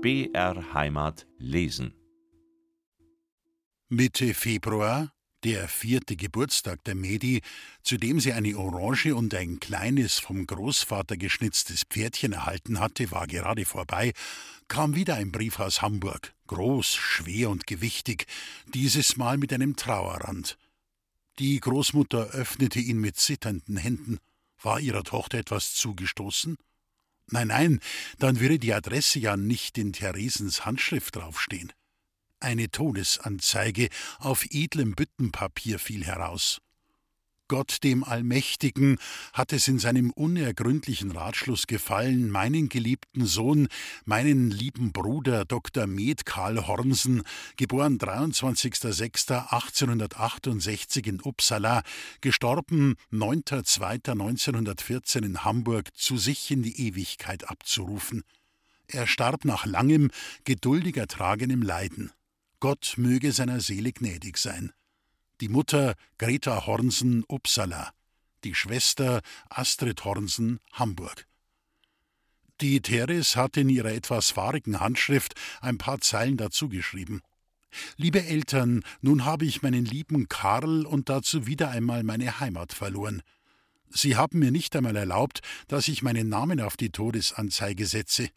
BR Heimat lesen. Mitte Februar, der vierte Geburtstag der Medi, zu dem sie eine Orange und ein kleines, vom Großvater geschnitztes Pferdchen erhalten hatte, war gerade vorbei, kam wieder ein Brief aus Hamburg, groß, schwer und gewichtig, dieses Mal mit einem Trauerrand. Die Großmutter öffnete ihn mit zitternden Händen. War ihrer Tochter etwas zugestoßen? Nein, nein, dann würde die Adresse ja nicht in Theresens Handschrift draufstehen. Eine Todesanzeige auf edlem Büttenpapier fiel heraus. Gott dem Allmächtigen hat es in seinem unergründlichen Ratschluss gefallen, meinen geliebten Sohn, meinen lieben Bruder Dr. Med Karl Hornsen, geboren 23.06.1868 in Uppsala, gestorben 9.02.1914 in Hamburg, zu sich in die Ewigkeit abzurufen. Er starb nach langem, geduldig ertragenem Leiden. Gott möge seiner Seele gnädig sein die Mutter Greta Hornsen Uppsala, die Schwester Astrid Hornsen Hamburg. Die Teres hatte in ihrer etwas fahrigen Handschrift ein paar Zeilen dazu geschrieben. Liebe Eltern, nun habe ich meinen lieben Karl und dazu wieder einmal meine Heimat verloren. Sie haben mir nicht einmal erlaubt, dass ich meinen Namen auf die Todesanzeige setze.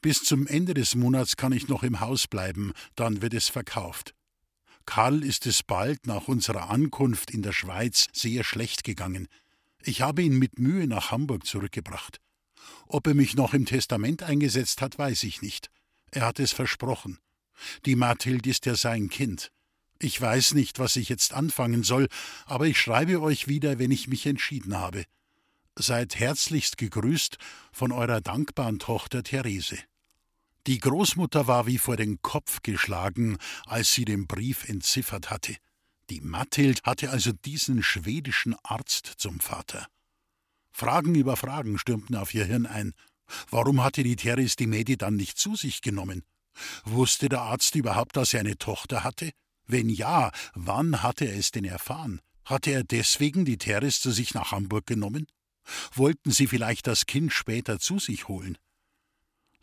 Bis zum Ende des Monats kann ich noch im Haus bleiben, dann wird es verkauft. Karl ist es bald nach unserer Ankunft in der Schweiz sehr schlecht gegangen. Ich habe ihn mit Mühe nach Hamburg zurückgebracht. Ob er mich noch im Testament eingesetzt hat, weiß ich nicht. Er hat es versprochen. Die Mathild ist ja sein Kind. Ich weiß nicht, was ich jetzt anfangen soll, aber ich schreibe euch wieder, wenn ich mich entschieden habe. Seid herzlichst gegrüßt von eurer dankbaren Tochter Therese. Die Großmutter war wie vor den Kopf geschlagen, als sie den Brief entziffert hatte. Die Mathild hatte also diesen schwedischen Arzt zum Vater. Fragen über Fragen stürmten auf ihr Hirn ein. Warum hatte die Teres die Medi dann nicht zu sich genommen? Wusste der Arzt überhaupt, dass er eine Tochter hatte? Wenn ja, wann hatte er es denn erfahren? Hatte er deswegen die Teres zu sich nach Hamburg genommen? Wollten sie vielleicht das Kind später zu sich holen?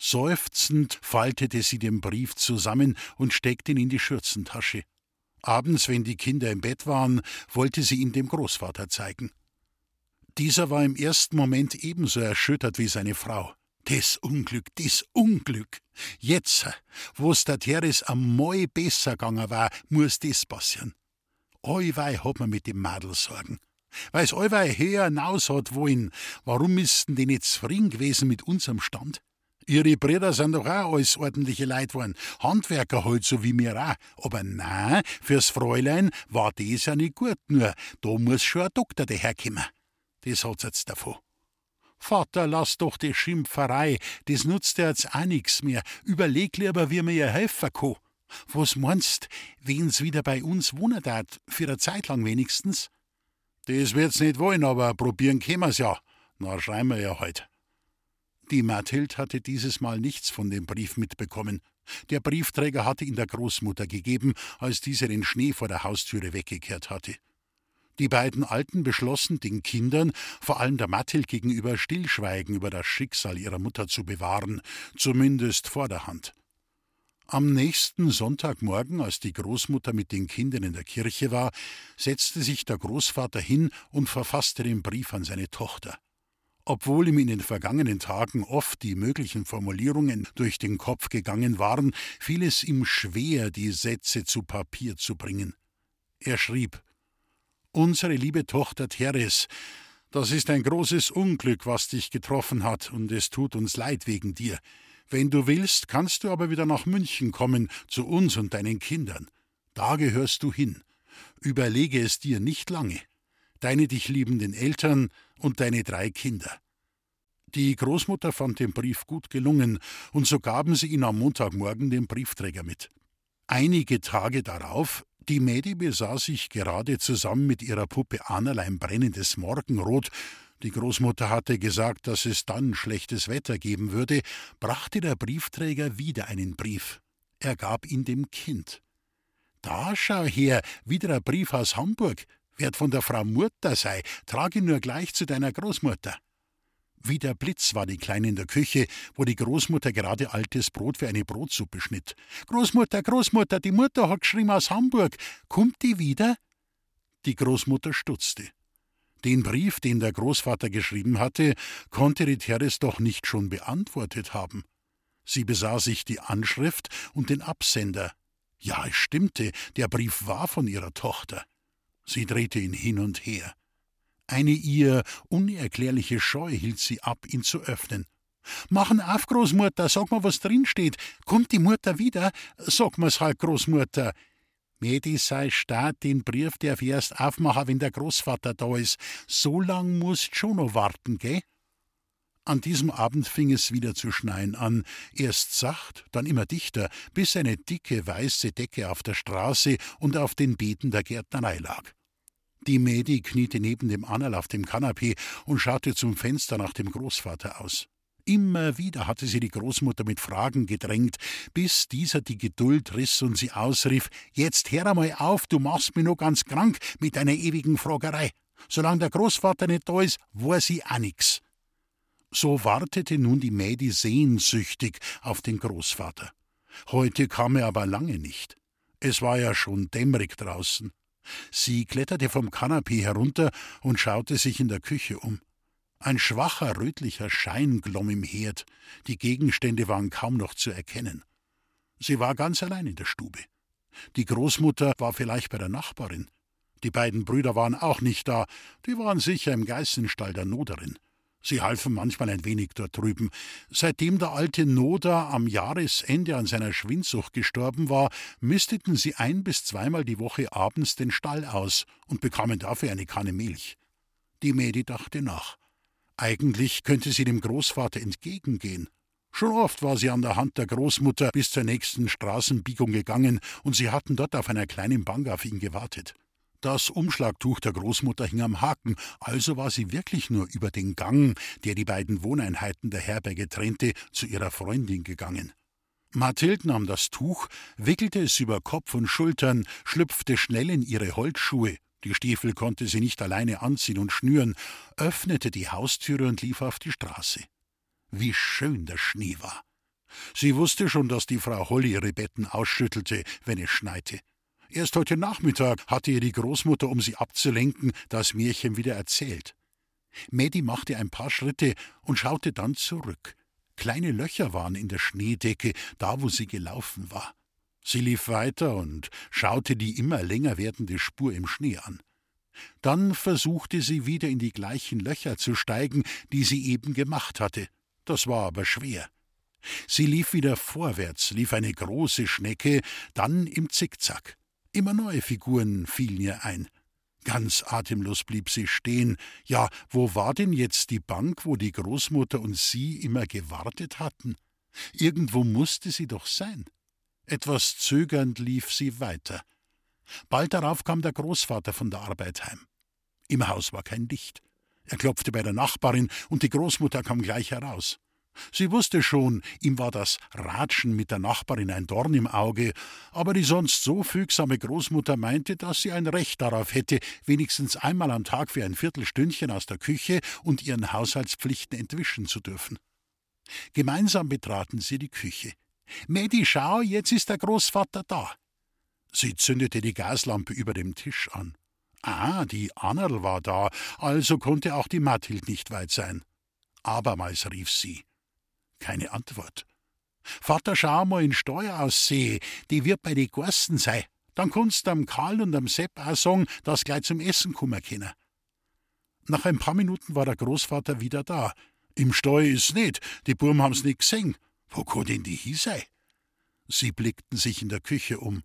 Seufzend faltete sie den Brief zusammen und steckte ihn in die Schürzentasche. Abends, wenn die Kinder im Bett waren, wollte sie ihn dem Großvater zeigen. Dieser war im ersten Moment ebenso erschüttert wie seine Frau. Das Unglück, das Unglück. Jetzt, wo's der Teres am Moi besser gegangen war, muss das passieren. Allweil hat man mit dem Madel sorgen. Weil's allweil höher hinaus hat wollen, warum müssten die nicht zufrieden gewesen mit unserem Stand? Ihre Brüder sind doch auch alles ordentliche Leute geworden. Handwerker halt so wie mir auch. Aber nein, fürs Fräulein war das ja nicht gut, nur da muss schon ein Doktor daherkommen. Das hat's jetzt davon. Vater, lass doch die Schimpferei, das nutzt dir jetzt auch nix mehr. Überleg lieber, wie mir ihr helfen kann. Was meinst, wen's wieder bei uns wohnen darf, für eine Zeit lang wenigstens? Das wird's nicht wollen, aber probieren können wir's ja. Na, schreiben wir ja heut. Die Mathild hatte dieses Mal nichts von dem Brief mitbekommen. Der Briefträger hatte ihn der Großmutter gegeben, als diese den Schnee vor der Haustüre weggekehrt hatte. Die beiden Alten beschlossen, den Kindern, vor allem der Mathild gegenüber, Stillschweigen über das Schicksal ihrer Mutter zu bewahren, zumindest vor der Hand. Am nächsten Sonntagmorgen, als die Großmutter mit den Kindern in der Kirche war, setzte sich der Großvater hin und verfasste den Brief an seine Tochter. Obwohl ihm in den vergangenen Tagen oft die möglichen Formulierungen durch den Kopf gegangen waren, fiel es ihm schwer, die Sätze zu Papier zu bringen. Er schrieb Unsere liebe Tochter Teres, das ist ein großes Unglück, was dich getroffen hat, und es tut uns leid wegen dir. Wenn du willst, kannst du aber wieder nach München kommen, zu uns und deinen Kindern. Da gehörst du hin. Überlege es dir nicht lange deine dich liebenden Eltern und deine drei Kinder. Die Großmutter fand den Brief gut gelungen, und so gaben sie ihn am Montagmorgen dem Briefträger mit. Einige Tage darauf, die Mädi besah sich gerade zusammen mit ihrer Puppe Annerlein brennendes Morgenrot, die Großmutter hatte gesagt, dass es dann schlechtes Wetter geben würde, brachte der Briefträger wieder einen Brief. Er gab ihn dem Kind. Da schau her, wieder ein Brief aus Hamburg, Werd von der Frau Mutter sei, trage ihn nur gleich zu deiner Großmutter. Wie der Blitz war die Kleine in der Küche, wo die Großmutter gerade altes Brot für eine Brotsuppe schnitt. Großmutter, Großmutter, die Mutter hat geschrieben aus Hamburg. Kommt die wieder? Die Großmutter stutzte. Den Brief, den der Großvater geschrieben hatte, konnte die Teres doch nicht schon beantwortet haben. Sie besah sich die Anschrift und den Absender. Ja, es stimmte, der Brief war von ihrer Tochter. Sie drehte ihn hin und her. Eine ihr unerklärliche Scheu hielt sie ab, ihn zu öffnen. Machen auf, Großmutter, sag mal, was drin steht. Kommt die Mutter wieder? Sag mal's halt, Großmutter. Medi sei staat den Brief, der erst aufmachen, wenn der Großvater da ist. So lang musst schon noch warten, gell? An diesem Abend fing es wieder zu schneien an, erst sacht, dann immer dichter, bis eine dicke weiße Decke auf der Straße und auf den Beeten der Gärtnerei lag. Die Mädi kniete neben dem Annerl auf dem Kanapee und schaute zum Fenster nach dem Großvater aus. Immer wieder hatte sie die Großmutter mit Fragen gedrängt, bis dieser die Geduld riss und sie ausrief: Jetzt hör einmal auf, du machst mich nur ganz krank mit deiner ewigen Fragerei. Solange der Großvater nicht da ist, weiß sie auch nix. So wartete nun die Mädi sehnsüchtig auf den Großvater. Heute kam er aber lange nicht. Es war ja schon dämmerig draußen. Sie kletterte vom Kanapee herunter und schaute sich in der Küche um. Ein schwacher rötlicher Schein glomm im Herd, die Gegenstände waren kaum noch zu erkennen. Sie war ganz allein in der Stube. Die Großmutter war vielleicht bei der Nachbarin. Die beiden Brüder waren auch nicht da, die waren sicher im Geißenstall der Noderin. Sie halfen manchmal ein wenig dort drüben. Seitdem der alte Noder am Jahresende an seiner Schwindsucht gestorben war, misteten sie ein bis zweimal die Woche abends den Stall aus und bekamen dafür eine Kanne Milch. Die Mädi dachte nach. Eigentlich könnte sie dem Großvater entgegengehen. Schon oft war sie an der Hand der Großmutter bis zur nächsten Straßenbiegung gegangen, und sie hatten dort auf einer kleinen Bank auf ihn gewartet. Das Umschlagtuch der Großmutter hing am Haken, also war sie wirklich nur über den Gang, der die beiden Wohneinheiten der Herberge trennte, zu ihrer Freundin gegangen. Mathild nahm das Tuch, wickelte es über Kopf und Schultern, schlüpfte schnell in ihre Holzschuhe die Stiefel konnte sie nicht alleine anziehen und schnüren, öffnete die Haustüre und lief auf die Straße. Wie schön der Schnee war. Sie wusste schon, dass die Frau Holly ihre Betten ausschüttelte, wenn es schneite. Erst heute Nachmittag hatte ihr die Großmutter, um sie abzulenken, das Märchen wieder erzählt. Mädi machte ein paar Schritte und schaute dann zurück. Kleine Löcher waren in der Schneedecke, da wo sie gelaufen war. Sie lief weiter und schaute die immer länger werdende Spur im Schnee an. Dann versuchte sie wieder in die gleichen Löcher zu steigen, die sie eben gemacht hatte. Das war aber schwer. Sie lief wieder vorwärts, lief eine große Schnecke, dann im Zickzack. Immer neue Figuren fielen ihr ein. Ganz atemlos blieb sie stehen. Ja, wo war denn jetzt die Bank, wo die Großmutter und sie immer gewartet hatten? Irgendwo musste sie doch sein. Etwas zögernd lief sie weiter. Bald darauf kam der Großvater von der Arbeit heim. Im Haus war kein Licht. Er klopfte bei der Nachbarin und die Großmutter kam gleich heraus. Sie wusste schon, ihm war das Ratschen mit der Nachbarin ein Dorn im Auge, aber die sonst so fügsame Großmutter meinte, dass sie ein Recht darauf hätte, wenigstens einmal am Tag für ein Viertelstündchen aus der Küche und ihren Haushaltspflichten entwischen zu dürfen. Gemeinsam betraten sie die Küche. Mädi, schau, jetzt ist der Großvater da. Sie zündete die Gaslampe über dem Tisch an. Ah, die Annerl war da, also konnte auch die Mathild nicht weit sein. Abermals rief sie. Keine Antwort. Vater, schau mal in Steuer ausseh, die wird bei die Gorsten sein. Dann kannst du am Karl und am Sepp auch sagen, dass gleich zum Essen kummer können. Nach ein paar Minuten war der Großvater wieder da. Im Steu ist nicht, die Burm haben's nicht gesehen. Wo kann denn die hi sei? Sie blickten sich in der Küche um.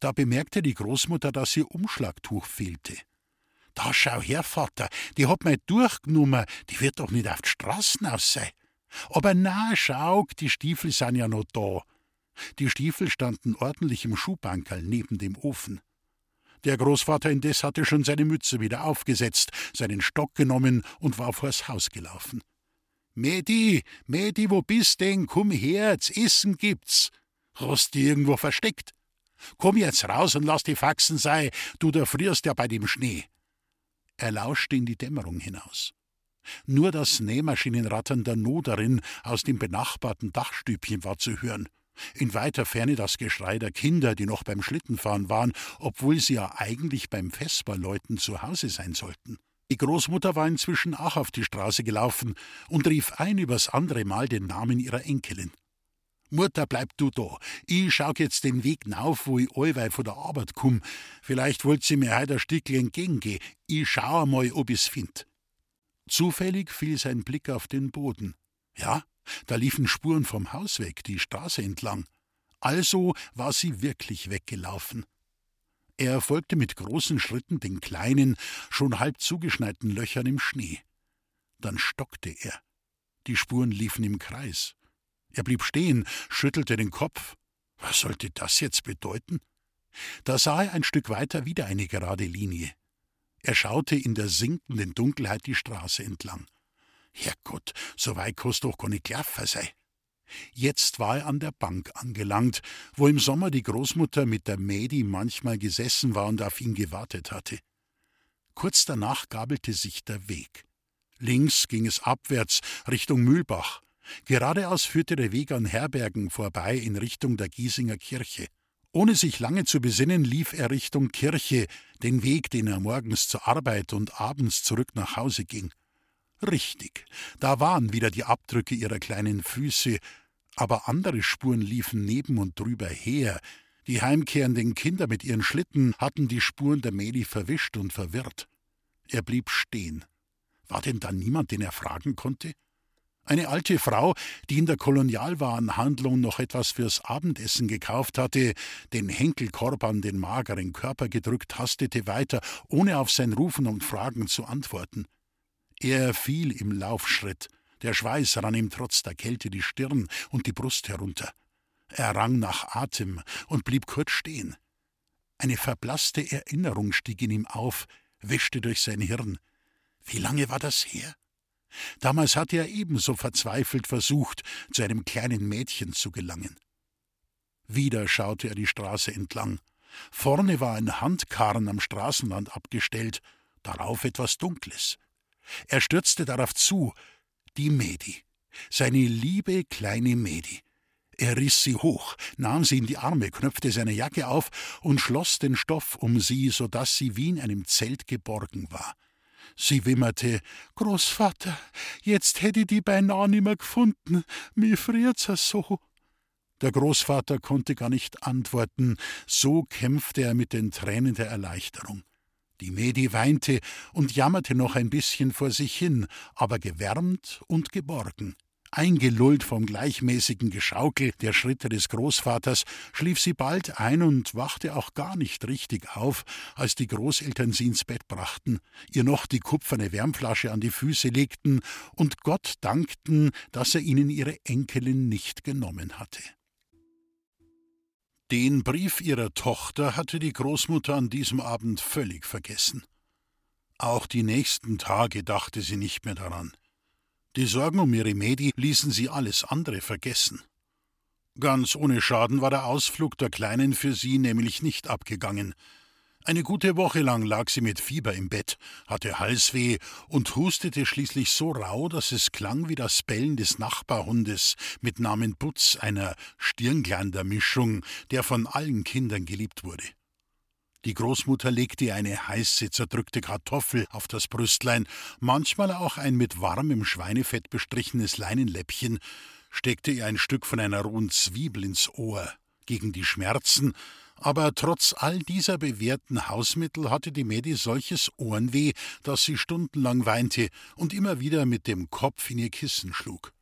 Da bemerkte die Großmutter, dass ihr Umschlagtuch fehlte. Da schau her, Vater, die hat mal durchgenommen, die wird doch nicht auf die Straßen aus sein. Aber na, schau, die Stiefel sind ja noch da. Die Stiefel standen ordentlich im Schuhbankerl neben dem Ofen. Der Großvater indes hatte schon seine Mütze wieder aufgesetzt, seinen Stock genommen und war vors Haus gelaufen. Mädi, Mädi, wo bist denn? Komm her, Essen gibt's. Hast die irgendwo versteckt? Komm jetzt raus und lass die Faxen sein, du da frierst ja bei dem Schnee. Er lauschte in die Dämmerung hinaus. Nur das Nähmaschinenrattern der Noderin aus dem benachbarten Dachstübchen war zu hören. In weiter Ferne das Geschrei der Kinder, die noch beim Schlittenfahren waren, obwohl sie ja eigentlich beim Vesperläuten zu Hause sein sollten. Die Großmutter war inzwischen auch auf die Straße gelaufen und rief ein übers andere Mal den Namen ihrer Enkelin. Mutter, bleib du da. Ich schau jetzt den Weg nauf, wo ich allweil von der Arbeit komm. Vielleicht wollt sie mir heute ein Stückchen entgegengehen. Ich schau einmal, ob ich's find. Zufällig fiel sein Blick auf den Boden. Ja, da liefen Spuren vom Haus weg, die Straße entlang. Also war sie wirklich weggelaufen. Er folgte mit großen Schritten den kleinen, schon halb zugeschneiten Löchern im Schnee. Dann stockte er. Die Spuren liefen im Kreis. Er blieb stehen, schüttelte den Kopf. Was sollte das jetzt bedeuten? Da sah er ein Stück weiter wieder eine gerade Linie. Er schaute in der sinkenden Dunkelheit die Straße entlang. Herrgott, so weit kannst doch gar nicht gelaufen. Jetzt war er an der Bank angelangt, wo im Sommer die Großmutter mit der Mädi manchmal gesessen war und auf ihn gewartet hatte. Kurz danach gabelte sich der Weg. Links ging es abwärts Richtung Mühlbach. Geradeaus führte der Weg an Herbergen vorbei in Richtung der Giesinger Kirche. Ohne sich lange zu besinnen, lief er Richtung Kirche, den Weg, den er morgens zur Arbeit und abends zurück nach Hause ging. Richtig, da waren wieder die Abdrücke ihrer kleinen Füße, aber andere Spuren liefen neben und drüber her. Die heimkehrenden Kinder mit ihren Schlitten hatten die Spuren der Meli verwischt und verwirrt. Er blieb stehen. War denn da niemand, den er fragen konnte? Eine alte Frau, die in der Kolonialwarenhandlung noch etwas fürs Abendessen gekauft hatte, den Henkelkorb an den mageren Körper gedrückt, hastete weiter, ohne auf sein Rufen und Fragen zu antworten. Er fiel im Laufschritt. Der Schweiß rann ihm trotz der Kälte die Stirn und die Brust herunter. Er rang nach Atem und blieb kurz stehen. Eine verblasste Erinnerung stieg in ihm auf, wischte durch sein Hirn. Wie lange war das her? Damals hatte er ebenso verzweifelt versucht, zu einem kleinen Mädchen zu gelangen. Wieder schaute er die Straße entlang. Vorne war ein Handkarren am Straßenrand abgestellt, darauf etwas Dunkles. Er stürzte darauf zu, die Medi, seine liebe kleine Medi. Er riss sie hoch, nahm sie in die Arme, knöpfte seine Jacke auf und schloss den Stoff um sie, so dass sie wie in einem Zelt geborgen war. Sie wimmerte: Großvater, jetzt hätte ich die beinahe nimmer gefunden, mir friert's so. Der Großvater konnte gar nicht antworten, so kämpfte er mit den Tränen der Erleichterung. Die Medi weinte und jammerte noch ein bisschen vor sich hin, aber gewärmt und geborgen. Eingelullt vom gleichmäßigen Geschaukel der Schritte des Großvaters, schlief sie bald ein und wachte auch gar nicht richtig auf, als die Großeltern sie ins Bett brachten, ihr noch die kupferne Wärmflasche an die Füße legten und Gott dankten, dass er ihnen ihre Enkelin nicht genommen hatte. Den Brief ihrer Tochter hatte die Großmutter an diesem Abend völlig vergessen. Auch die nächsten Tage dachte sie nicht mehr daran. Die Sorgen um ihre Medi ließen sie alles andere vergessen. Ganz ohne Schaden war der Ausflug der Kleinen für sie nämlich nicht abgegangen. Eine gute Woche lang lag sie mit Fieber im Bett, hatte Halsweh und hustete schließlich so rau, dass es klang wie das Bellen des Nachbarhundes mit Namen Butz, einer Stirnglandermischung, der von allen Kindern geliebt wurde. Die Großmutter legte ihr eine heiße, zerdrückte Kartoffel auf das Brüstlein, manchmal auch ein mit warmem Schweinefett bestrichenes Leinenläppchen, steckte ihr ein Stück von einer rohen Zwiebel ins Ohr. Gegen die Schmerzen aber trotz all dieser bewährten Hausmittel hatte die Medi solches Ohrenweh, dass sie stundenlang weinte und immer wieder mit dem Kopf in ihr Kissen schlug.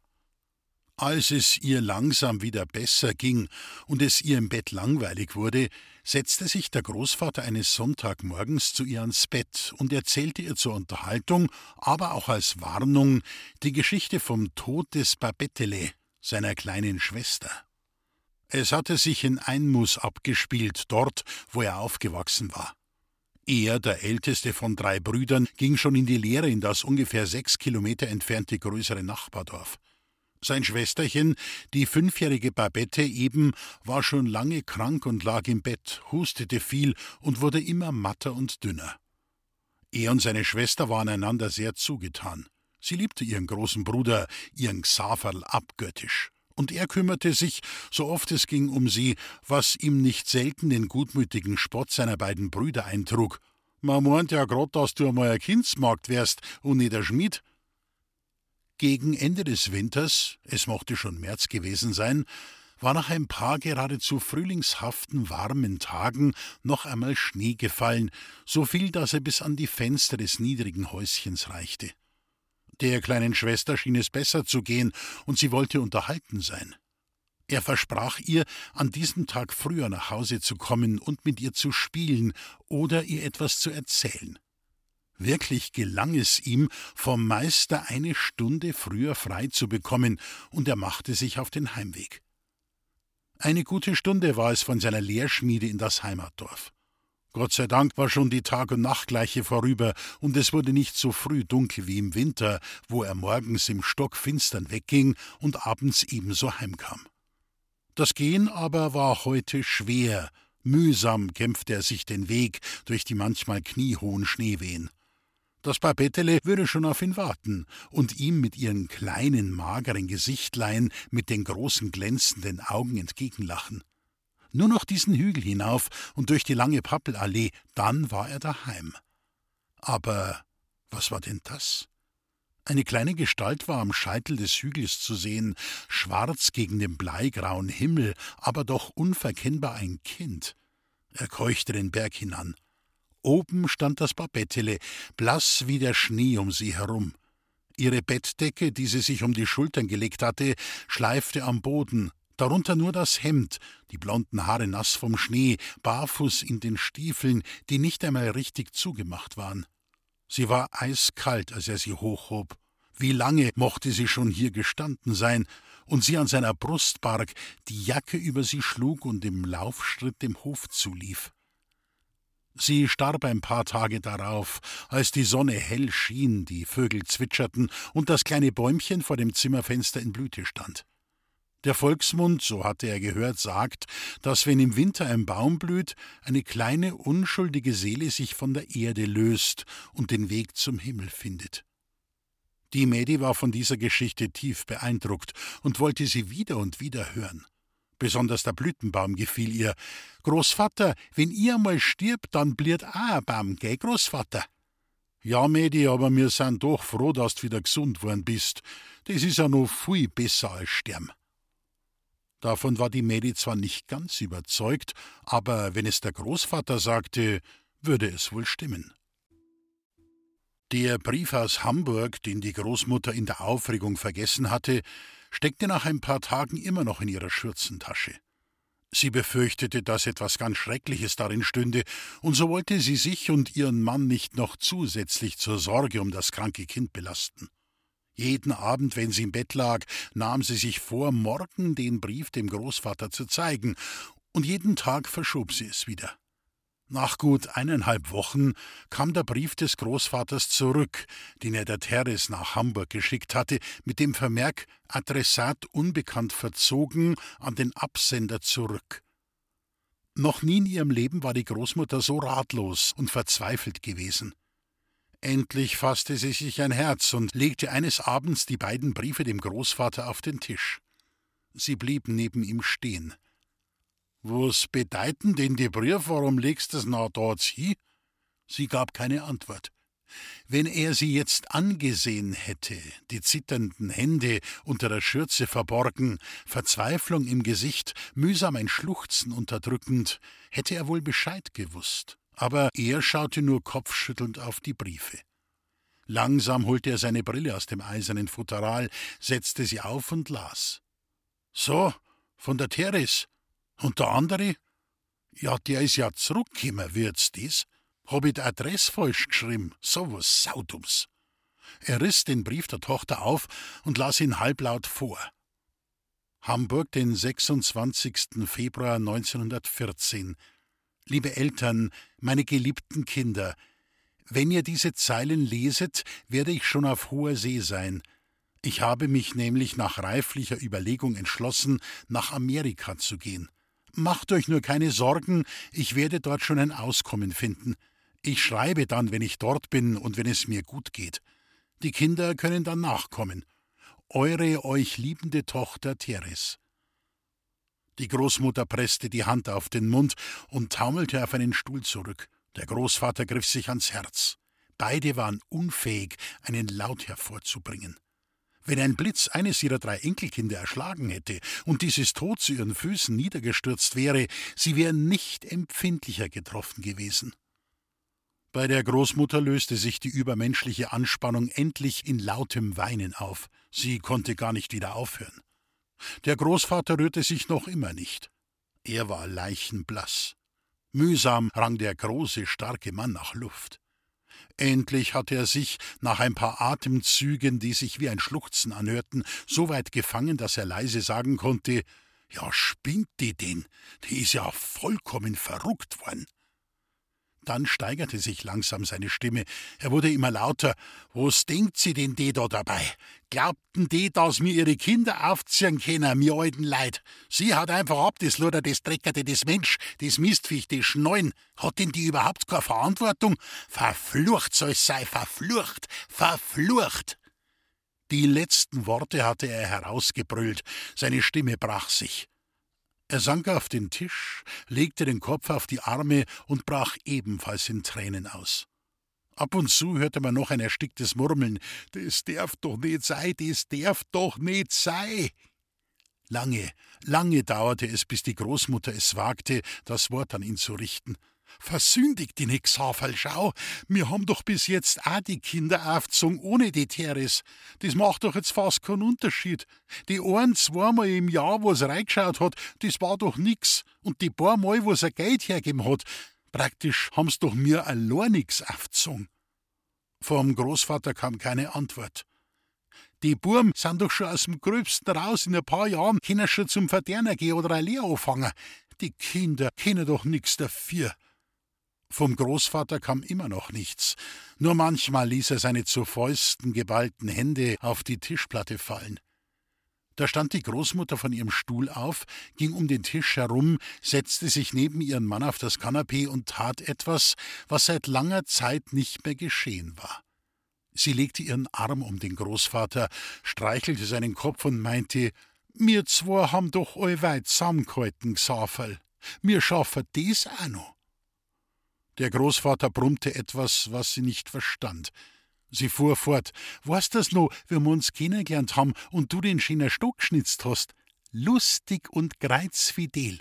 Als es ihr langsam wieder besser ging und es ihr im Bett langweilig wurde, setzte sich der Großvater eines Sonntagmorgens zu ihr ans Bett und erzählte ihr zur Unterhaltung, aber auch als Warnung, die Geschichte vom Tod des Babettele, seiner kleinen Schwester. Es hatte sich in Einmus abgespielt, dort, wo er aufgewachsen war. Er, der älteste von drei Brüdern, ging schon in die Lehre in das ungefähr sechs Kilometer entfernte größere Nachbardorf. Sein Schwesterchen, die fünfjährige Babette eben, war schon lange krank und lag im Bett, hustete viel und wurde immer matter und dünner. Er und seine Schwester waren einander sehr zugetan. Sie liebte ihren großen Bruder, ihren Xaverl, abgöttisch. Und er kümmerte sich, so oft es ging, um sie, was ihm nicht selten den gutmütigen Spott seiner beiden Brüder eintrug. Man meint ja grad, dass du einmal ein Kindsmarkt wärst und nicht der Schmied. Gegen Ende des Winters, es mochte schon März gewesen sein, war nach ein paar geradezu frühlingshaften, warmen Tagen noch einmal Schnee gefallen, so viel, dass er bis an die Fenster des niedrigen Häuschens reichte. Der kleinen Schwester schien es besser zu gehen, und sie wollte unterhalten sein. Er versprach ihr, an diesem Tag früher nach Hause zu kommen und mit ihr zu spielen oder ihr etwas zu erzählen. Wirklich gelang es ihm, vom Meister eine Stunde früher frei zu bekommen, und er machte sich auf den Heimweg. Eine gute Stunde war es von seiner Lehrschmiede in das Heimatdorf. Gott sei Dank war schon die Tag- und Nachtgleiche vorüber, und es wurde nicht so früh dunkel wie im Winter, wo er morgens im Stockfinstern wegging und abends ebenso heimkam. Das Gehen aber war heute schwer, mühsam kämpfte er sich den Weg durch die manchmal kniehohen Schneewehen. Das Babettele würde schon auf ihn warten und ihm mit ihren kleinen, mageren Gesichtlein mit den großen glänzenden Augen entgegenlachen. Nur noch diesen Hügel hinauf und durch die lange Pappelallee, dann war er daheim. Aber was war denn das? Eine kleine Gestalt war am Scheitel des Hügels zu sehen, schwarz gegen den bleigrauen Himmel, aber doch unverkennbar ein Kind. Er keuchte den Berg hinan. Oben stand das Babettele, blass wie der Schnee um sie herum. Ihre Bettdecke, die sie sich um die Schultern gelegt hatte, schleifte am Boden, darunter nur das Hemd, die blonden Haare nass vom Schnee, barfuß in den Stiefeln, die nicht einmal richtig zugemacht waren. Sie war eiskalt, als er sie hochhob. Wie lange mochte sie schon hier gestanden sein, und sie an seiner Brust barg, die Jacke über sie schlug und im Laufschritt dem Hof zulief. Sie starb ein paar Tage darauf, als die Sonne hell schien, die Vögel zwitscherten und das kleine Bäumchen vor dem Zimmerfenster in Blüte stand. Der Volksmund, so hatte er gehört, sagt, dass wenn im Winter ein Baum blüht, eine kleine unschuldige Seele sich von der Erde löst und den Weg zum Himmel findet. Die Mädi war von dieser Geschichte tief beeindruckt und wollte sie wieder und wieder hören. Besonders der Blütenbaum gefiel ihr. Großvater, wenn ihr einmal stirbt, dann bliert auch ein Baum, gell, Großvater? Ja, Mädi, aber wir sind doch froh, dass du wieder gesund worden bist. Das ist ja noch viel besser als sterben. Davon war die Mädi zwar nicht ganz überzeugt, aber wenn es der Großvater sagte, würde es wohl stimmen. Der Brief aus Hamburg, den die Großmutter in der Aufregung vergessen hatte, steckte nach ein paar Tagen immer noch in ihrer Schürzentasche. Sie befürchtete, dass etwas ganz Schreckliches darin stünde, und so wollte sie sich und ihren Mann nicht noch zusätzlich zur Sorge um das kranke Kind belasten. Jeden Abend, wenn sie im Bett lag, nahm sie sich vor, morgen den Brief dem Großvater zu zeigen, und jeden Tag verschob sie es wieder. Nach gut eineinhalb Wochen kam der Brief des Großvaters zurück, den er der Teres nach Hamburg geschickt hatte, mit dem Vermerk Adressat unbekannt verzogen an den Absender zurück. Noch nie in ihrem Leben war die Großmutter so ratlos und verzweifelt gewesen. Endlich fasste sie sich ein Herz und legte eines Abends die beiden Briefe dem Großvater auf den Tisch. Sie blieb neben ihm stehen. Was bedeuten denn die Brief, warum legst du's na dort hin? Sie gab keine Antwort. Wenn er sie jetzt angesehen hätte, die zitternden Hände unter der Schürze verborgen, Verzweiflung im Gesicht, mühsam ein Schluchzen unterdrückend, hätte er wohl Bescheid gewusst. Aber er schaute nur kopfschüttelnd auf die Briefe. Langsam holte er seine Brille aus dem eisernen Futteral, setzte sie auf und las. So, von der Teres, und der andere? Ja, der ist ja zurückgekommen, wird's das? Hab ich die Adresse falsch geschrieben, so was Saudums. Er riss den Brief der Tochter auf und las ihn halblaut vor. Hamburg, den 26. Februar 1914. Liebe Eltern, meine geliebten Kinder, wenn ihr diese Zeilen leset, werde ich schon auf hoher See sein. Ich habe mich nämlich nach reiflicher Überlegung entschlossen, nach Amerika zu gehen. Macht euch nur keine Sorgen, ich werde dort schon ein Auskommen finden. Ich schreibe dann, wenn ich dort bin und wenn es mir gut geht. Die Kinder können dann nachkommen. Eure euch liebende Tochter Teres. Die Großmutter presste die Hand auf den Mund und taumelte auf einen Stuhl zurück. Der Großvater griff sich ans Herz. Beide waren unfähig, einen Laut hervorzubringen. Wenn ein Blitz eines ihrer drei Enkelkinder erschlagen hätte und dieses tot zu ihren Füßen niedergestürzt wäre, sie wären nicht empfindlicher getroffen gewesen. Bei der Großmutter löste sich die übermenschliche Anspannung endlich in lautem Weinen auf. Sie konnte gar nicht wieder aufhören. Der Großvater rührte sich noch immer nicht. Er war leichenblass. Mühsam rang der große, starke Mann nach Luft. Endlich hatte er sich, nach ein paar Atemzügen, die sich wie ein Schluchzen anhörten, so weit gefangen, dass er leise sagen konnte: Ja, spinnt die denn? Die ist ja vollkommen verrückt worden. Dann steigerte sich langsam seine Stimme. Er wurde immer lauter. Was denkt sie denn die da dabei? Glaubten die, dass mir ihre Kinder aufziehen können, mir alten Leid? Sie hat einfach ab, das Luder, das Dreckerte, das Mensch, das Mistviech, das Schneuen. Hat denn die überhaupt keine Verantwortung? Verflucht soll es sei, verflucht, verflucht! Die letzten Worte hatte er herausgebrüllt. Seine Stimme brach sich. Er sank auf den Tisch, legte den Kopf auf die Arme und brach ebenfalls in Tränen aus. Ab und zu hörte man noch ein ersticktes Murmeln. Das darf doch nicht sein, das darf doch nicht sein. Lange, lange dauerte es, bis die Großmutter es wagte, das Wort an ihn zu richten. Versündigt die nix, Haferl, schau. Wir haben doch bis jetzt auch die Kinder aufgezogen ohne die Teres. Das macht doch jetzt fast keinen Unterschied. Die ein, zweimal im Jahr, wo es reingeschaut hat, das war doch nix. Und die paar Mal, wo ein Geld hergeben hat, praktisch haben's doch mir allein nix aufgezogen. Vom Großvater kam keine Antwort. Die Burm sind doch schon aus dem Gröbsten raus. In ein paar Jahren können schon zum Verderner gehen oder eine Lehre anfangen. Die Kinder kennen doch nix dafür. Vom Großvater kam immer noch nichts. Nur manchmal ließ er seine zu Fäusten geballten Hände auf die Tischplatte fallen. Da stand die Großmutter von ihrem Stuhl auf, ging um den Tisch herum, setzte sich neben ihren Mann auf das Kanapee und tat etwas, was seit langer Zeit nicht mehr geschehen war. Sie legte ihren Arm um den Großvater, streichelte seinen Kopf und meinte: Mir zwei haben doch allweit zusammengehalten, Gsaferl. Mir schaffen das auch noch. Der Großvater brummte etwas, was sie nicht verstand. Sie fuhr fort. Weißt das no, wie wir uns kennengelernt haben und du den schönen Stock geschnitzt hast? Lustig und greizfidel.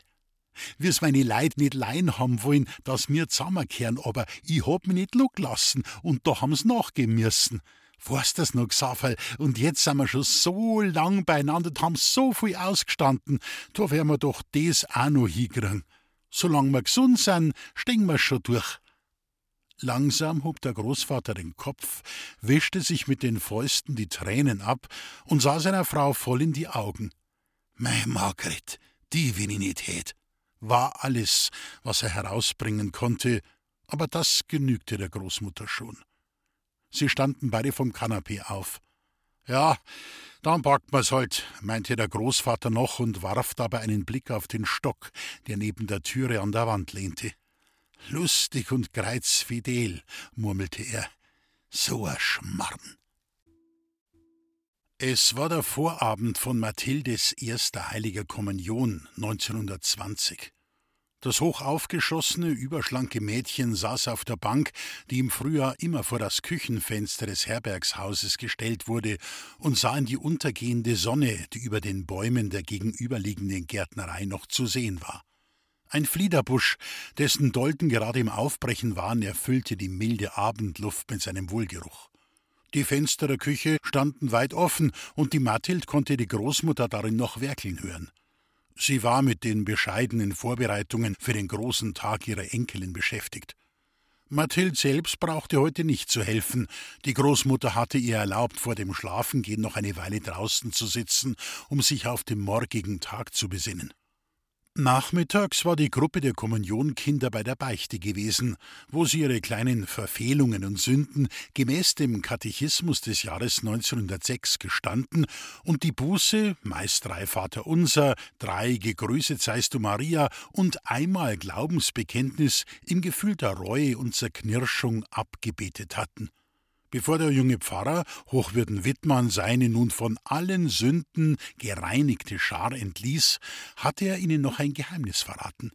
Wie's meine Leid nicht leihen haben wollen, dass mir zusammenkehren, aber ich hab mich nicht lock lassen und da haben's nachgehen müssen. Weißt das noch, Xaverl? Und jetzt sind wir schon so lang beieinander und haben so viel ausgestanden. Da werden wir doch das auch noch hinkriegen. Solange wir gesund sind, stehen wir schon durch. Langsam hob der Großvater den Kopf, wischte sich mit den Fäusten die Tränen ab und sah seiner Frau voll in die Augen. Mei Margret, die wenn ich nicht hät, war alles, was er herausbringen konnte, aber das genügte der Großmutter schon. Sie standen beide vom Kanapee auf. Ja, dann packt man's halt, meinte der Großvater noch und warf dabei einen Blick auf den Stock, der neben der Türe an der Wand lehnte. Lustig und greizfidel, murmelte er. So ein Schmarrn. Es war der Vorabend von Mathildes erster heiliger Kommunion 1920. Das hochaufgeschossene, überschlanke Mädchen saß auf der Bank, die im Frühjahr immer vor das Küchenfenster des Herbergshauses gestellt wurde, und sah in die untergehende Sonne, die über den Bäumen der gegenüberliegenden Gärtnerei noch zu sehen war. Ein Fliederbusch, dessen Dolden gerade im Aufbrechen waren, erfüllte die milde Abendluft mit seinem Wohlgeruch. Die Fenster der Küche standen weit offen, und die Mathild konnte die Großmutter darin noch werkeln hören. Sie war mit den bescheidenen Vorbereitungen für den großen Tag ihrer Enkelin beschäftigt. Mathild selbst brauchte heute nicht zu helfen. Die Großmutter hatte ihr erlaubt, vor dem Schlafengehen noch eine Weile draußen zu sitzen, um sich auf den morgigen Tag zu besinnen. Nachmittags war die Gruppe der Kommunionkinder bei der Beichte gewesen, wo sie ihre kleinen Verfehlungen und Sünden gemäß dem Katechismus des Jahres 1906 gestanden und die Buße, meist drei Vaterunser, drei Gegrüßet seist du Maria und einmal Glaubensbekenntnis im Gefühl der Reue und Zerknirschung abgebetet hatten. Bevor der junge Pfarrer Hochwürden Wittmann seine nun von allen Sünden gereinigte Schar entließ, hatte er ihnen noch ein Geheimnis verraten.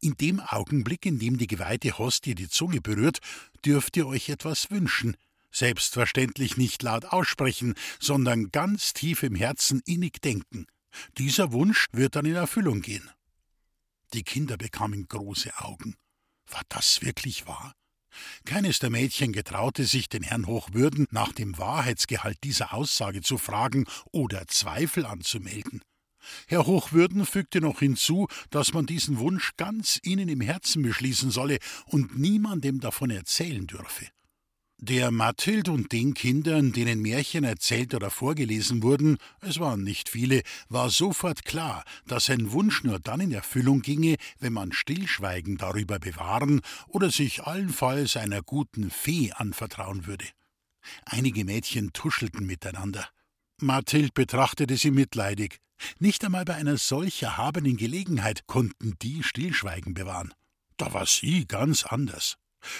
In dem Augenblick, in dem die geweihte Hostie die Zunge berührt, dürft ihr euch etwas wünschen, selbstverständlich nicht laut aussprechen, sondern ganz tief im Herzen innig denken. Dieser Wunsch wird dann in Erfüllung gehen. Die Kinder bekamen große Augen. War das wirklich wahr? Keines der Mädchen getraute sich, den Herrn Hochwürden nach dem Wahrheitsgehalt dieser Aussage zu fragen oder Zweifel anzumelden. Herr Hochwürden fügte noch hinzu, dass man diesen Wunsch ganz ihnen im Herzen beschließen solle und niemandem davon erzählen dürfe. Der Mathild und den Kindern, denen Märchen erzählt oder vorgelesen wurden, es waren nicht viele, war sofort klar, dass ein Wunsch nur dann in Erfüllung ginge, wenn man Stillschweigen darüber bewahren oder sich allenfalls einer guten Fee anvertrauen würde. Einige Mädchen tuschelten miteinander. Mathild betrachtete sie mitleidig. Nicht einmal bei einer solch erhabenen Gelegenheit konnten die Stillschweigen bewahren. Da war sie ganz anders.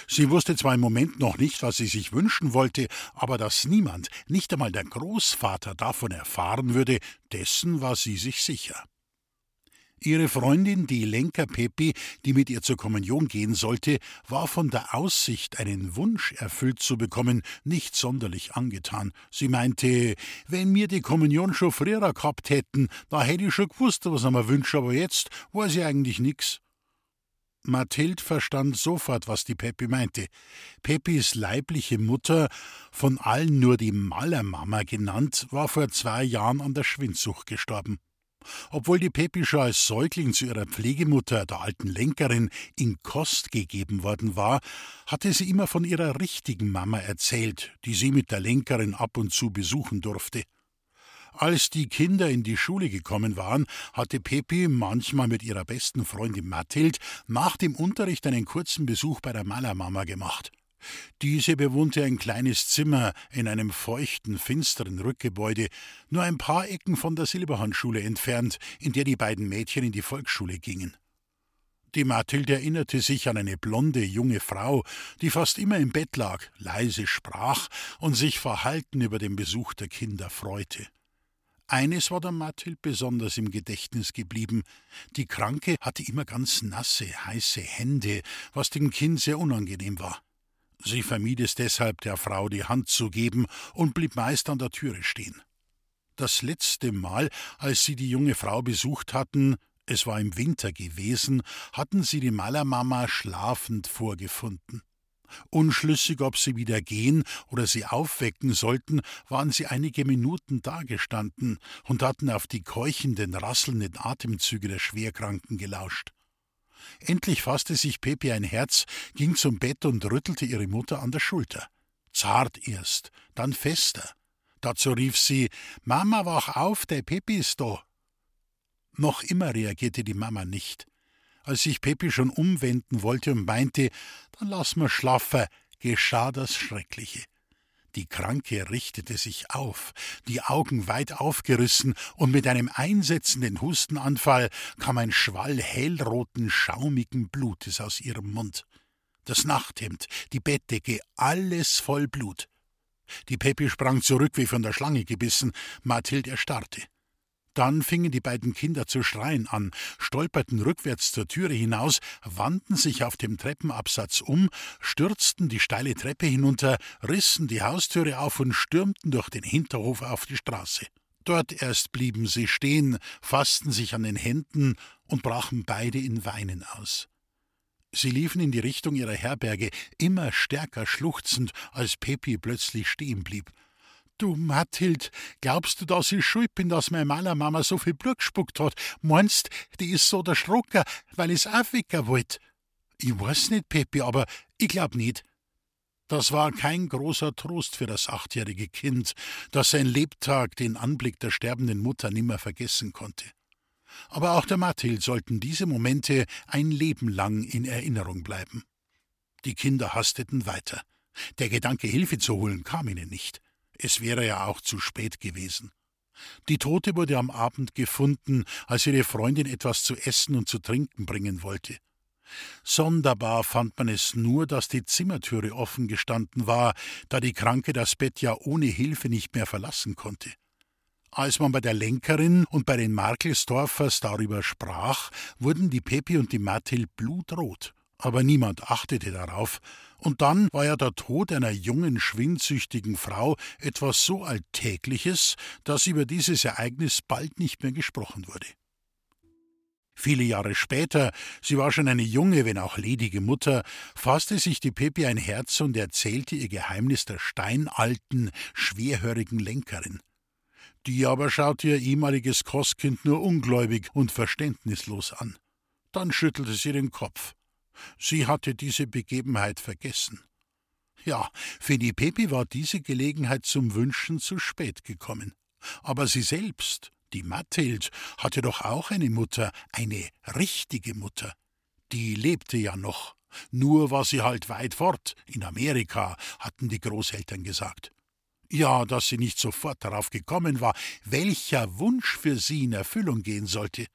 Sie wusste zwar im Moment noch nicht, was sie sich wünschen wollte, aber dass niemand, nicht einmal der Großvater, davon erfahren würde, dessen war sie sich sicher. Ihre Freundin, die Lenker Pepi, die mit ihr zur Kommunion gehen sollte, war von der Aussicht, einen Wunsch erfüllt zu bekommen, nicht sonderlich angetan. Sie meinte, wenn mir die Kommunion schon früher gehabt hätten, da hätte ich schon gewusst, was ich mir wünsche, aber jetzt weiß ich eigentlich nix. Mathild verstand sofort, was die Peppi meinte. Peppis leibliche Mutter, von allen nur die Malermama genannt, war vor zwei Jahren an der Schwindsucht gestorben. Obwohl die Peppi schon als Säugling zu ihrer Pflegemutter, der alten Lenkerin, in Kost gegeben worden war, hatte sie immer von ihrer richtigen Mama erzählt, die sie mit der Lenkerin ab und zu besuchen durfte. Als die Kinder in die Schule gekommen waren, hatte Pepi manchmal mit ihrer besten Freundin Mathild nach dem Unterricht einen kurzen Besuch bei der Malermama gemacht. Diese bewohnte ein kleines Zimmer in einem feuchten, finsteren Rückgebäude, nur ein paar Ecken von der Silberhandschule entfernt, in der die beiden Mädchen in die Volksschule gingen. Die Mathild erinnerte sich an eine blonde junge Frau, die fast immer im Bett lag, leise sprach und sich verhalten über den Besuch der Kinder freute. Eines war der Mathild besonders im Gedächtnis geblieben. Die Kranke hatte immer ganz nasse, heiße Hände, was dem Kind sehr unangenehm war. Sie vermied es deshalb, der Frau die Hand zu geben und blieb meist an der Türe stehen. Das letzte Mal, als sie die junge Frau besucht hatten, es war im Winter gewesen, hatten sie die Malermama schlafend vorgefunden. Unschlüssig, ob sie wieder gehen oder sie aufwecken sollten, waren sie einige Minuten dagestanden und hatten auf die keuchenden, rasselnden Atemzüge der Schwerkranken gelauscht. Endlich fasste sich Pepi ein Herz, ging zum Bett und rüttelte ihre Mutter an der Schulter. Zart erst, dann fester. Dazu rief sie: Mama, wach auf, der Pepi ist da. Noch immer reagierte die Mama nicht. Als sich Pepi schon umwenden wollte und meinte, dann lass mir schlafen, geschah das Schreckliche. Die Kranke richtete sich auf, die Augen weit aufgerissen, und mit einem einsetzenden Hustenanfall kam ein Schwall hellroten, schaumigen Blutes aus ihrem Mund. Das Nachthemd, die Bettdecke, alles voll Blut. Die Peppi sprang zurück wie von der Schlange gebissen, Mathild erstarrte. Dann fingen die beiden Kinder zu schreien an, stolperten rückwärts zur Türe hinaus, wandten sich auf dem Treppenabsatz um, stürzten die steile Treppe hinunter, rissen die Haustüre auf und stürmten durch den Hinterhof auf die Straße. Dort erst blieben sie stehen, fassten sich an den Händen und brachen beide in Weinen aus. Sie liefen in die Richtung ihrer Herberge, immer stärker schluchzend, als Pepi plötzlich stehen blieb. Du, Mathild, glaubst du, dass ich schuld bin, dass meine Malermama so viel Blut gespuckt hat? Meinst, die ist so der Schrocker, weil ich's aufwecken wollt? Ich weiß nicht, Peppi, aber ich glaub nicht. Das war kein großer Trost für das achtjährige Kind, das sein Lebtag den Anblick der sterbenden Mutter nimmer vergessen konnte. Aber auch der Mathild sollten diese Momente ein Leben lang in Erinnerung bleiben. Die Kinder hasteten weiter. Der Gedanke, Hilfe zu holen, kam ihnen nicht. Es wäre ja auch zu spät gewesen. Die Tote wurde am Abend gefunden, als ihre Freundin etwas zu essen und zu trinken bringen wollte. Sonderbar fand man es nur, dass die Zimmertüre offen gestanden war, da die Kranke das Bett ja ohne Hilfe nicht mehr verlassen konnte. Als man bei der Lenkerin und bei den Markelsdorfers darüber sprach, wurden die Pepi und die Mathild blutrot. Aber niemand achtete darauf. Und dann war ja der Tod einer jungen, schwindsüchtigen Frau etwas so Alltägliches, dass über dieses Ereignis bald nicht mehr gesprochen wurde. Viele Jahre später, sie war schon eine junge, wenn auch ledige Mutter, fasste sich die Pepi ein Herz und erzählte ihr Geheimnis der steinalten, schwerhörigen Lenkerin. Die aber schaute ihr ehemaliges Kostkind nur ungläubig und verständnislos an. Dann schüttelte sie den Kopf. Sie hatte diese Begebenheit vergessen. Ja, für die Pepi war diese Gelegenheit zum Wünschen zu spät gekommen. Aber sie selbst, die Mathild, hatte doch auch eine Mutter, eine richtige Mutter. Die lebte ja noch. Nur war sie halt weit fort, in Amerika, hatten die Großeltern gesagt. Ja, dass sie nicht sofort darauf gekommen war, welcher Wunsch für sie in Erfüllung gehen sollte.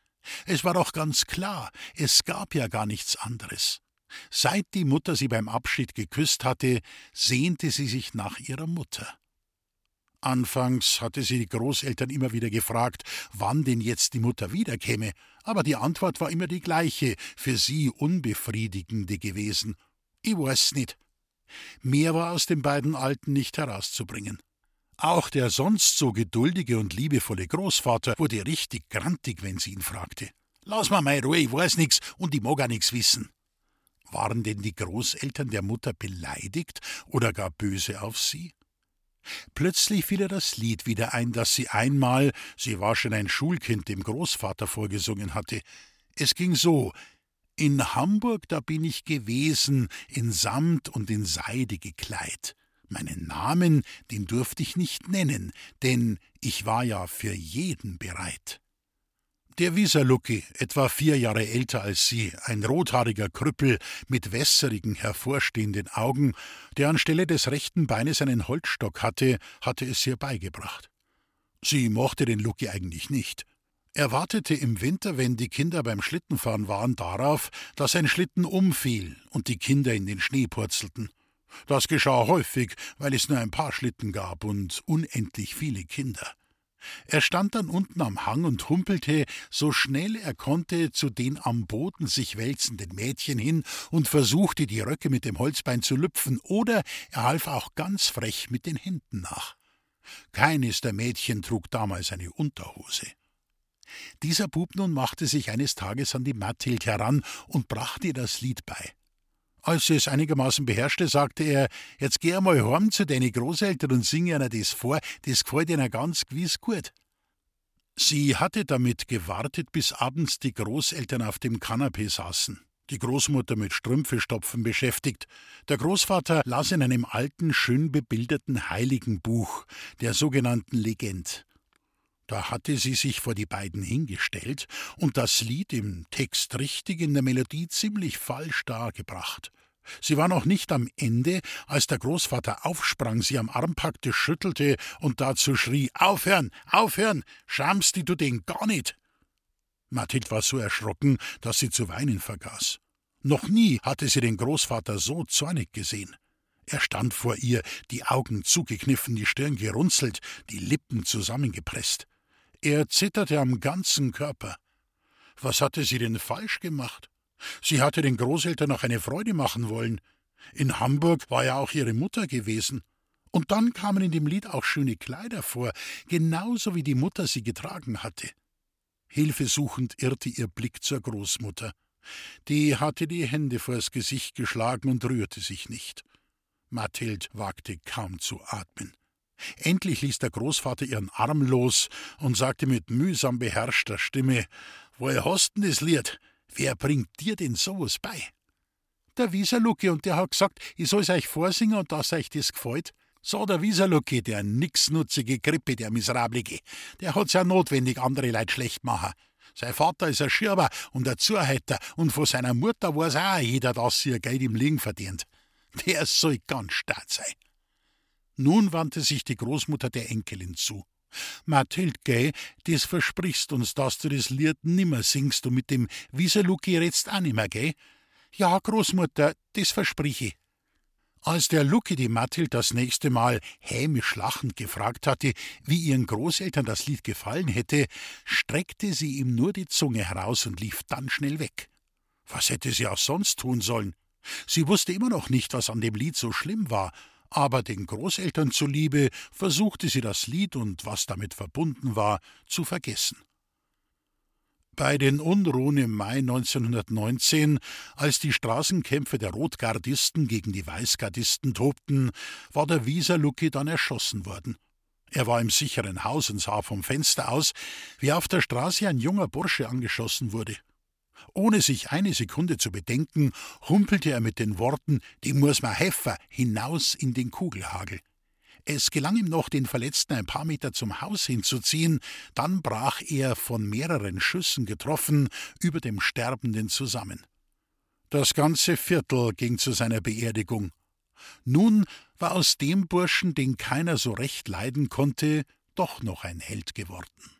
Es war doch ganz klar, es gab ja gar nichts anderes. Seit die Mutter sie beim Abschied geküsst hatte, sehnte sie sich nach ihrer Mutter. Anfangs hatte sie die Großeltern immer wieder gefragt, wann denn jetzt die Mutter wiederkäme, aber die Antwort war immer die gleiche, für sie unbefriedigende gewesen. Ich weiß nicht. Mehr war aus den beiden Alten nicht herauszubringen. Auch der sonst so geduldige und liebevolle Großvater wurde richtig grantig, wenn sie ihn fragte. Lass mal mal Ruhe, ich weiß nix und ich mag auch nix wissen. Waren denn die Großeltern der Mutter beleidigt oder gar böse auf sie? Plötzlich fiel ihr das Lied wieder ein, das sie einmal, sie war schon ein Schulkind, dem Großvater vorgesungen hatte. Es ging so In Hamburg, da bin ich gewesen, in Samt und in Seide gekleid. Meinen Namen, den durfte ich nicht nennen, denn ich war ja für jeden bereit. Der Wieserlucki, etwa vier Jahre älter als sie, ein rothaariger Krüppel mit wässerigen, hervorstehenden Augen, der anstelle des rechten Beines einen Holzstock hatte, hatte es ihr beigebracht. Sie mochte den Lucki eigentlich nicht. Er wartete im Winter, wenn die Kinder beim Schlittenfahren waren, darauf, dass ein Schlitten umfiel und die Kinder in den Schnee purzelten. Das geschah häufig, weil es nur ein paar Schlitten gab und unendlich viele Kinder. Er stand dann unten am Hang und humpelte, so schnell er konnte, zu den am Boden sich wälzenden Mädchen hin und versuchte, die Röcke mit dem Holzbein zu lüpfen, oder er half auch ganz frech mit den Händen nach. Keines der Mädchen trug damals eine Unterhose. Dieser Bub nun machte sich eines Tages an die Mathild heran und brachte ihr das Lied bei. Als sie es einigermaßen beherrschte, sagte er: Jetzt geh einmal heim zu deinen Großeltern und sing ihnen das vor, das gefällt ihnen ganz gewiss gut. Sie hatte damit gewartet, bis abends die Großeltern auf dem Kanapee saßen, die Großmutter mit Strümpfestopfen beschäftigt, der Großvater las in einem alten, schön bebilderten Heiligenbuch, der sogenannten Legend. Da hatte sie sich vor die beiden hingestellt und das Lied im Text richtig, in der Melodie ziemlich falsch dargebracht. Sie war noch nicht am Ende, als der Großvater aufsprang, sie am Arm packte, schüttelte und dazu schrie: Aufhören, aufhören, schamst du den gar nicht! Mathild war so erschrocken, dass sie zu weinen vergaß. Noch nie hatte sie den Großvater so zornig gesehen. Er stand vor ihr, die Augen zugekniffen, die Stirn gerunzelt, die Lippen zusammengepresst. Er zitterte am ganzen Körper. Was hatte sie denn falsch gemacht? Sie hatte den Großeltern noch eine Freude machen wollen. In Hamburg war ja auch ihre Mutter gewesen. Und dann kamen in dem Lied auch schöne Kleider vor, genauso wie die Mutter sie getragen hatte. Hilfesuchend irrte ihr Blick zur Großmutter. Die hatte die Hände vors Gesicht geschlagen und rührte sich nicht. Mathild wagte kaum zu atmen. Endlich ließ der Großvater ihren Arm los und sagte mit mühsam beherrschter Stimme: Woher hast denn das Lied? Wer bringt dir denn sowas bei? Der Wieserlucke, und der hat gesagt, ich soll's euch vorsingen und dass euch das gefällt. So der Wieserlucke, der nixnutzige Krippe, der Miserablige, der hat's ja notwendig, andere Leute schlecht machen. Sein Vater ist ein Schirber und ein Zuhälter, und von seiner Mutter weiß auch jeder, dass sie ihr Geld im Liegen verdient. Der soll ganz stark sein. Nun wandte sich die Großmutter der Enkelin zu. Mathild, gell, das versprichst uns, dass du das Lied nimmer singst und mit dem Wieserluki redst auch nimmer, gell? Ja, Großmutter, das versprich ich. Als der Lucky die Mathild das nächste Mal hämisch lachend gefragt hatte, wie ihren Großeltern das Lied gefallen hätte, streckte sie ihm nur die Zunge heraus und lief dann schnell weg. Was hätte sie auch sonst tun sollen? Sie wusste immer noch nicht, was an dem Lied so schlimm war, aber den Großeltern zuliebe versuchte sie das Lied und was damit verbunden war, zu vergessen. Bei den Unruhen im Mai 1919, als die Straßenkämpfe der Rotgardisten gegen die Weißgardisten tobten, war der Wieser Lucki dann erschossen worden. Er war im sicheren Haus und sah vom Fenster aus, wie auf der Straße ein junger Bursche angeschossen wurde. Ohne sich eine Sekunde zu bedenken, humpelte er mit den Worten Die muss ma heffer hinaus in den Kugelhagel. Es gelang ihm noch, den Verletzten ein paar Meter zum Haus hinzuziehen, dann brach er, von mehreren Schüssen getroffen, über dem Sterbenden zusammen. Das ganze Viertel ging zu seiner Beerdigung. Nun war aus dem Burschen, den keiner so recht leiden konnte, doch noch ein Held geworden.